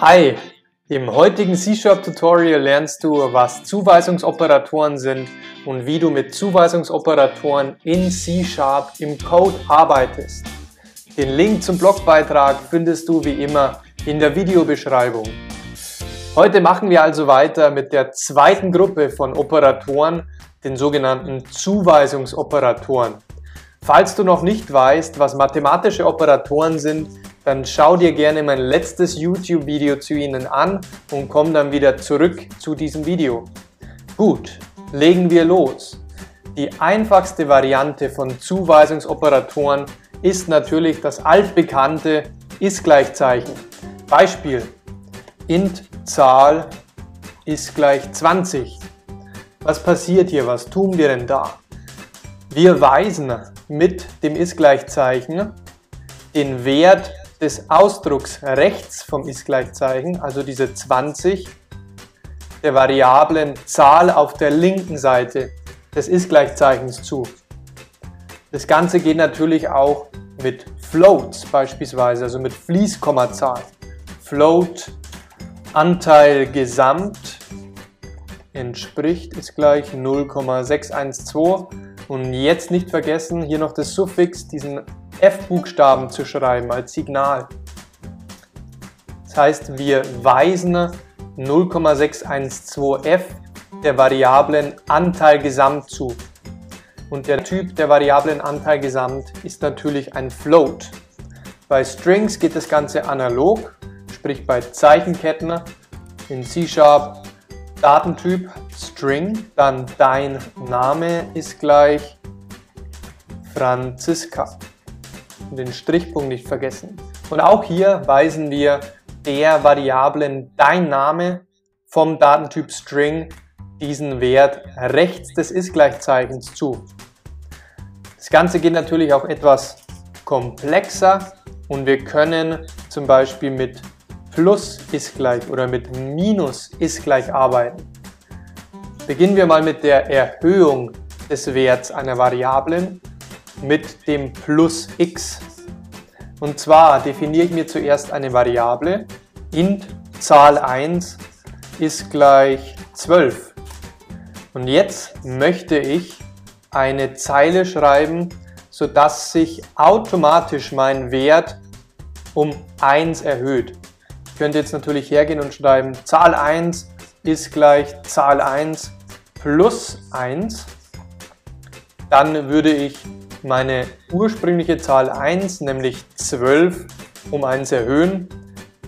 Hi, im heutigen C-Sharp Tutorial lernst du, was Zuweisungsoperatoren sind und wie du mit Zuweisungsoperatoren in C-Sharp im Code arbeitest. Den Link zum Blogbeitrag findest du wie immer in der Videobeschreibung. Heute machen wir also weiter mit der zweiten Gruppe von Operatoren, den sogenannten Zuweisungsoperatoren. Falls du noch nicht weißt, was mathematische Operatoren sind, dann schau dir gerne mein letztes YouTube-Video zu ihnen an und komm dann wieder zurück zu diesem Video. Gut, legen wir los. Die einfachste Variante von Zuweisungsoperatoren ist natürlich das altbekannte Ist-Gleichzeichen. Beispiel, int Zahl ist gleich 20. Was passiert hier? Was tun wir denn da? Wir weisen mit dem Ist-Gleichzeichen den Wert des Ausdrucks rechts vom Ist-Gleichzeichen, also diese 20, der variablen Zahl auf der linken Seite des Ist-Gleichzeichens zu. Das Ganze geht natürlich auch mit Floats beispielsweise, also mit Fließkommazahl. Float Anteil Gesamt entspricht ist gleich 0,612 und jetzt nicht vergessen hier noch das Suffix, diesen F-Buchstaben zu schreiben als Signal. Das heißt, wir weisen 0,612f der Variablen Anteil Gesamt zu. Und der Typ der Variablen Anteil Gesamt ist natürlich ein Float. Bei Strings geht das Ganze analog, sprich bei Zeichenketten in C-Sharp Datentyp String, dann dein Name ist gleich Franziska den Strichpunkt nicht vergessen. Und auch hier weisen wir der Variablen dein Name vom Datentyp String diesen Wert rechts des Ist-Gleichzeichens zu. Das Ganze geht natürlich auch etwas komplexer und wir können zum Beispiel mit Plus ist gleich oder mit Minus ist gleich arbeiten. Beginnen wir mal mit der Erhöhung des Werts einer Variablen mit dem plus x. Und zwar definiere ich mir zuerst eine Variable, int Zahl 1 ist gleich 12. Und jetzt möchte ich eine Zeile schreiben, sodass sich automatisch mein Wert um 1 erhöht. Ich könnte jetzt natürlich hergehen und schreiben, Zahl 1 ist gleich Zahl 1 plus 1. Dann würde ich meine ursprüngliche Zahl 1, nämlich 12, um 1 erhöhen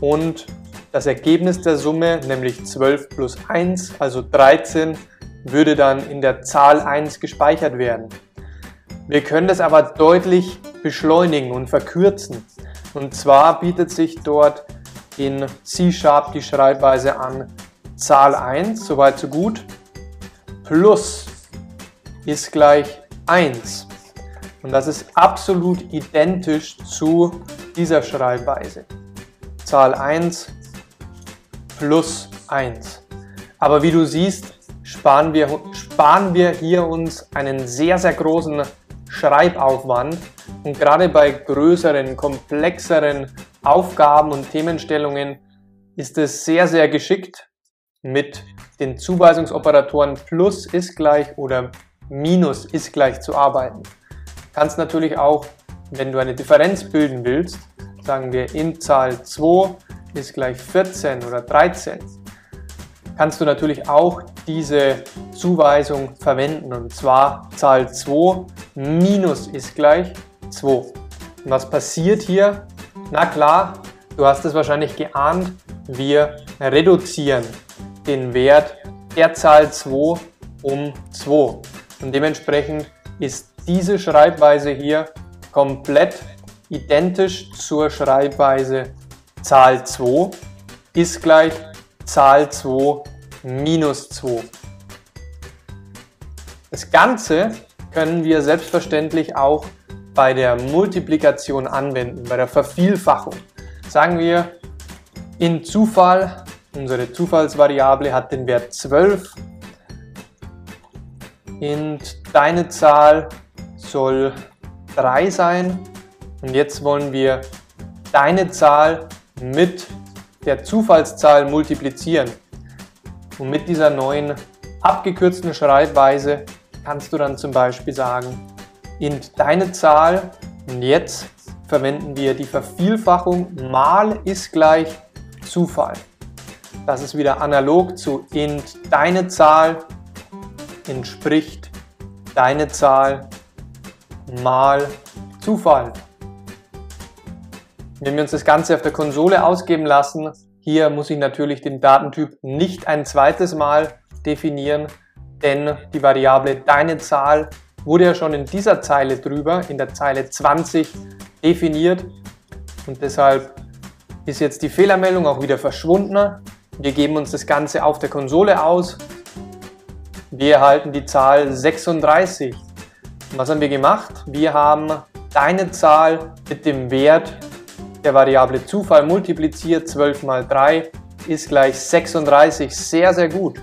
und das Ergebnis der Summe, nämlich 12 plus 1, also 13, würde dann in der Zahl 1 gespeichert werden. Wir können das aber deutlich beschleunigen und verkürzen. Und zwar bietet sich dort in C-Sharp die Schreibweise an Zahl 1, soweit so gut, plus ist gleich 1. Und das ist absolut identisch zu dieser Schreibweise. Zahl 1 plus 1. Aber wie du siehst, sparen wir, sparen wir hier uns einen sehr, sehr großen Schreibaufwand. Und gerade bei größeren, komplexeren Aufgaben und Themenstellungen ist es sehr, sehr geschickt, mit den Zuweisungsoperatoren plus ist gleich oder minus ist gleich zu arbeiten. Kannst natürlich auch, wenn du eine Differenz bilden willst, sagen wir in Zahl 2 ist gleich 14 oder 13, kannst du natürlich auch diese Zuweisung verwenden und zwar Zahl 2 minus ist gleich 2. Und was passiert hier? Na klar, du hast es wahrscheinlich geahnt, wir reduzieren den Wert der Zahl 2 um 2 und dementsprechend ist diese Schreibweise hier komplett identisch zur Schreibweise Zahl 2 ist gleich Zahl 2 minus 2. Das Ganze können wir selbstverständlich auch bei der Multiplikation anwenden, bei der Vervielfachung. Sagen wir, in Zufall, unsere Zufallsvariable hat den Wert 12 und deine Zahl soll 3 sein. Und jetzt wollen wir deine Zahl mit der Zufallszahl multiplizieren. Und mit dieser neuen abgekürzten Schreibweise kannst du dann zum Beispiel sagen, int deine Zahl und jetzt verwenden wir die Vervielfachung mal ist gleich Zufall. Das ist wieder analog zu int deine Zahl entspricht deine Zahl mal Zufall. Wenn wir uns das Ganze auf der Konsole ausgeben lassen, hier muss ich natürlich den Datentyp nicht ein zweites Mal definieren, denn die Variable deine Zahl wurde ja schon in dieser Zeile drüber, in der Zeile 20 definiert und deshalb ist jetzt die Fehlermeldung auch wieder verschwunden. Wir geben uns das Ganze auf der Konsole aus. Wir erhalten die Zahl 36. Und was haben wir gemacht? Wir haben deine Zahl mit dem Wert der Variable Zufall multipliziert. 12 mal 3 ist gleich 36. Sehr, sehr gut.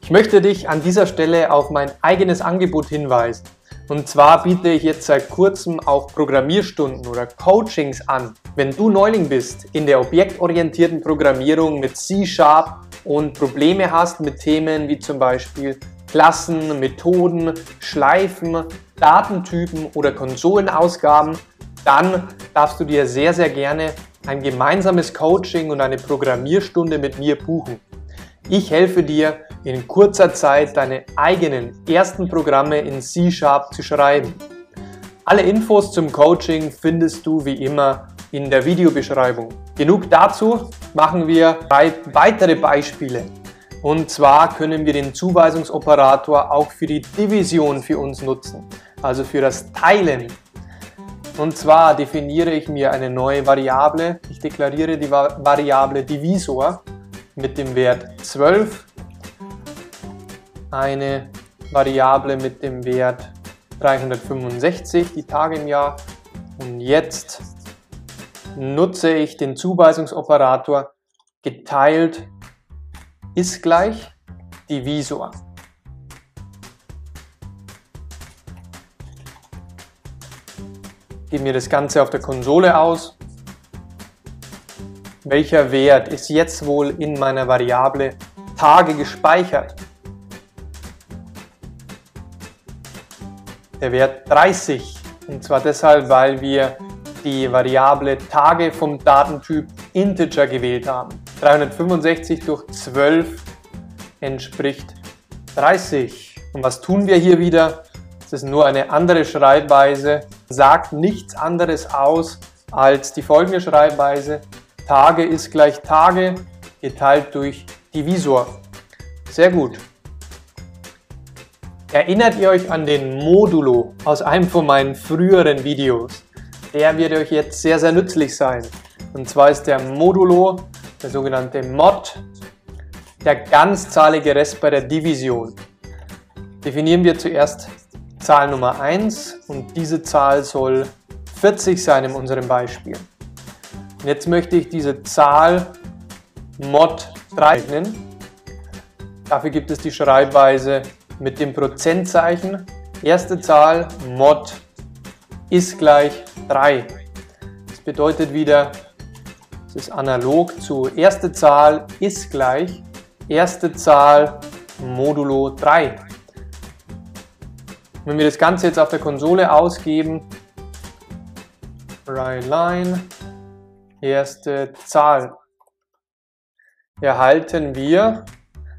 Ich möchte dich an dieser Stelle auf mein eigenes Angebot hinweisen. Und zwar biete ich jetzt seit kurzem auch Programmierstunden oder Coachings an. Wenn du Neuling bist in der objektorientierten Programmierung mit C-Sharp und Probleme hast mit Themen wie zum Beispiel Klassen, Methoden, Schleifen, Datentypen oder Konsolenausgaben, dann darfst du dir sehr, sehr gerne ein gemeinsames Coaching und eine Programmierstunde mit mir buchen. Ich helfe dir in kurzer Zeit deine eigenen ersten Programme in C-Sharp zu schreiben. Alle Infos zum Coaching findest du wie immer in der Videobeschreibung. Genug dazu, machen wir drei weitere Beispiele. Und zwar können wir den Zuweisungsoperator auch für die Division für uns nutzen, also für das Teilen. Und zwar definiere ich mir eine neue Variable. Ich deklariere die Variable Divisor mit dem Wert 12, eine Variable mit dem Wert 365, die Tage im Jahr. Und jetzt nutze ich den Zuweisungsoperator geteilt ist gleich Divisor. Gebe mir das Ganze auf der Konsole aus welcher Wert ist jetzt wohl in meiner Variable Tage gespeichert? Der Wert 30. Und zwar deshalb, weil wir die Variable Tage vom Datentyp Integer gewählt haben. 365 durch 12 entspricht 30. Und was tun wir hier wieder? Das ist nur eine andere Schreibweise, sagt nichts anderes aus als die folgende Schreibweise. Tage ist gleich Tage geteilt durch Divisor. Sehr gut. Erinnert ihr euch an den Modulo aus einem von meinen früheren Videos? Der wird euch jetzt sehr, sehr nützlich sein. Und zwar ist der Modulo, der sogenannte Mod, der ganzzahlige Rest bei der Division. Definieren wir zuerst Zahl Nummer 1 und diese Zahl soll 40 sein in unserem Beispiel. Jetzt möchte ich diese Zahl mod 3 nennen. Dafür gibt es die Schreibweise mit dem Prozentzeichen. Erste Zahl mod ist gleich 3. Das bedeutet wieder, es ist analog zu erste Zahl ist gleich erste Zahl modulo 3. Wenn wir das Ganze jetzt auf der Konsole ausgeben, line erste Zahl erhalten wir,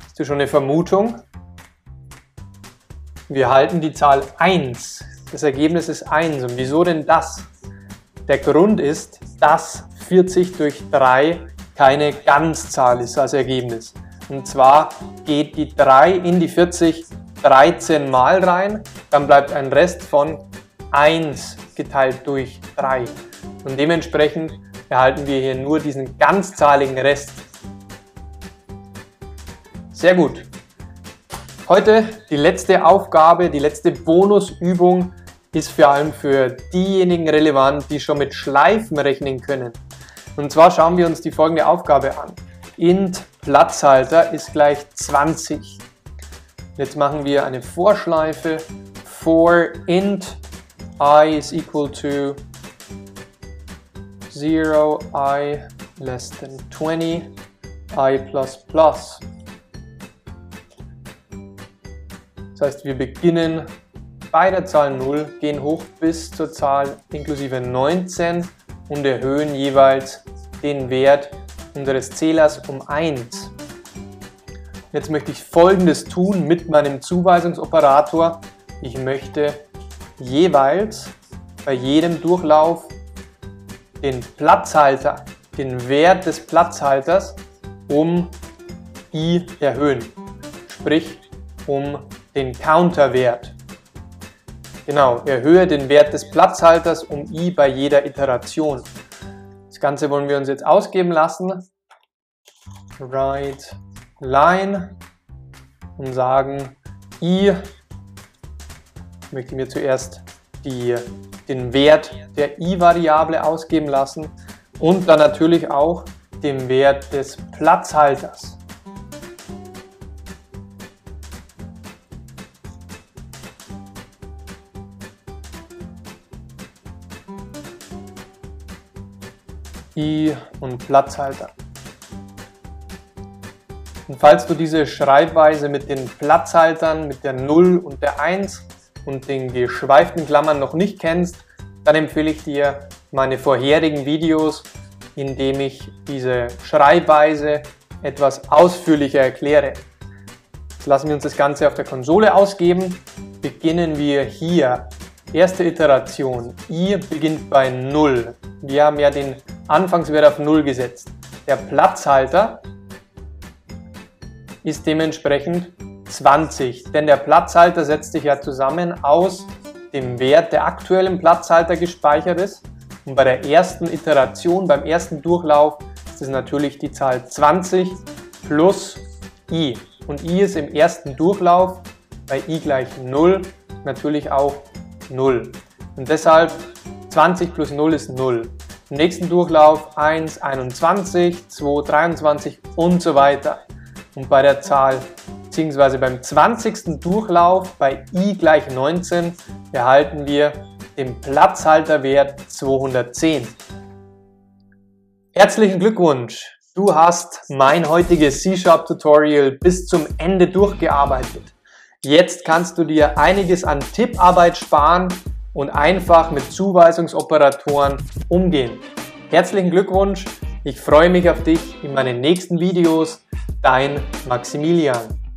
hast du schon eine Vermutung? Wir erhalten die Zahl 1. Das Ergebnis ist 1. Und wieso denn das? Der Grund ist, dass 40 durch 3 keine Ganzzahl ist als Ergebnis. Und zwar geht die 3 in die 40 13 Mal rein, dann bleibt ein Rest von 1 geteilt durch 3. Und dementsprechend erhalten wir hier nur diesen ganzzahligen Rest. Sehr gut. Heute die letzte Aufgabe, die letzte Bonusübung ist vor allem für diejenigen relevant, die schon mit Schleifen rechnen können. Und zwar schauen wir uns die folgende Aufgabe an. int Platzhalter ist gleich 20. Jetzt machen wir eine Vorschleife for int i is equal to 0 i less than 20, i plus plus. Das heißt, wir beginnen bei der Zahl 0, gehen hoch bis zur Zahl inklusive 19 und erhöhen jeweils den Wert unseres Zählers um 1. Jetzt möchte ich folgendes tun mit meinem Zuweisungsoperator. Ich möchte jeweils bei jedem Durchlauf den Platzhalter, den Wert des Platzhalters um i erhöhen, sprich um den Counterwert. Genau, erhöhe den Wert des Platzhalters um i bei jeder Iteration. Das Ganze wollen wir uns jetzt ausgeben lassen. Write line und sagen i möchte mir zuerst die, den Wert der i-Variable ausgeben lassen und dann natürlich auch den Wert des Platzhalters. I und Platzhalter. Und falls du diese Schreibweise mit den Platzhaltern, mit der 0 und der 1 und den geschweiften Klammern noch nicht kennst, dann empfehle ich dir meine vorherigen Videos, in denen ich diese Schreibweise etwas ausführlicher erkläre. Jetzt lassen wir uns das Ganze auf der Konsole ausgeben. Beginnen wir hier. Erste Iteration. i beginnt bei 0. Wir haben ja den Anfangswert auf 0 gesetzt. Der Platzhalter ist dementsprechend 20, denn der Platzhalter setzt sich ja zusammen aus dem Wert, der aktuell im Platzhalter gespeichert ist. Und bei der ersten Iteration, beim ersten Durchlauf, ist es natürlich die Zahl 20 plus i. Und i ist im ersten Durchlauf bei i gleich 0 natürlich auch 0. Und deshalb 20 plus 0 ist 0. Im nächsten Durchlauf 1, 21, 2, 23 und so weiter. Und bei der Zahl bzw. beim 20. Durchlauf bei i gleich 19 erhalten wir den Platzhalterwert 210. Herzlichen Glückwunsch! Du hast mein heutiges C-Sharp-Tutorial bis zum Ende durchgearbeitet. Jetzt kannst du dir einiges an Tipparbeit sparen und einfach mit Zuweisungsoperatoren umgehen. Herzlichen Glückwunsch! Ich freue mich auf dich in meinen nächsten Videos. Dein Maximilian.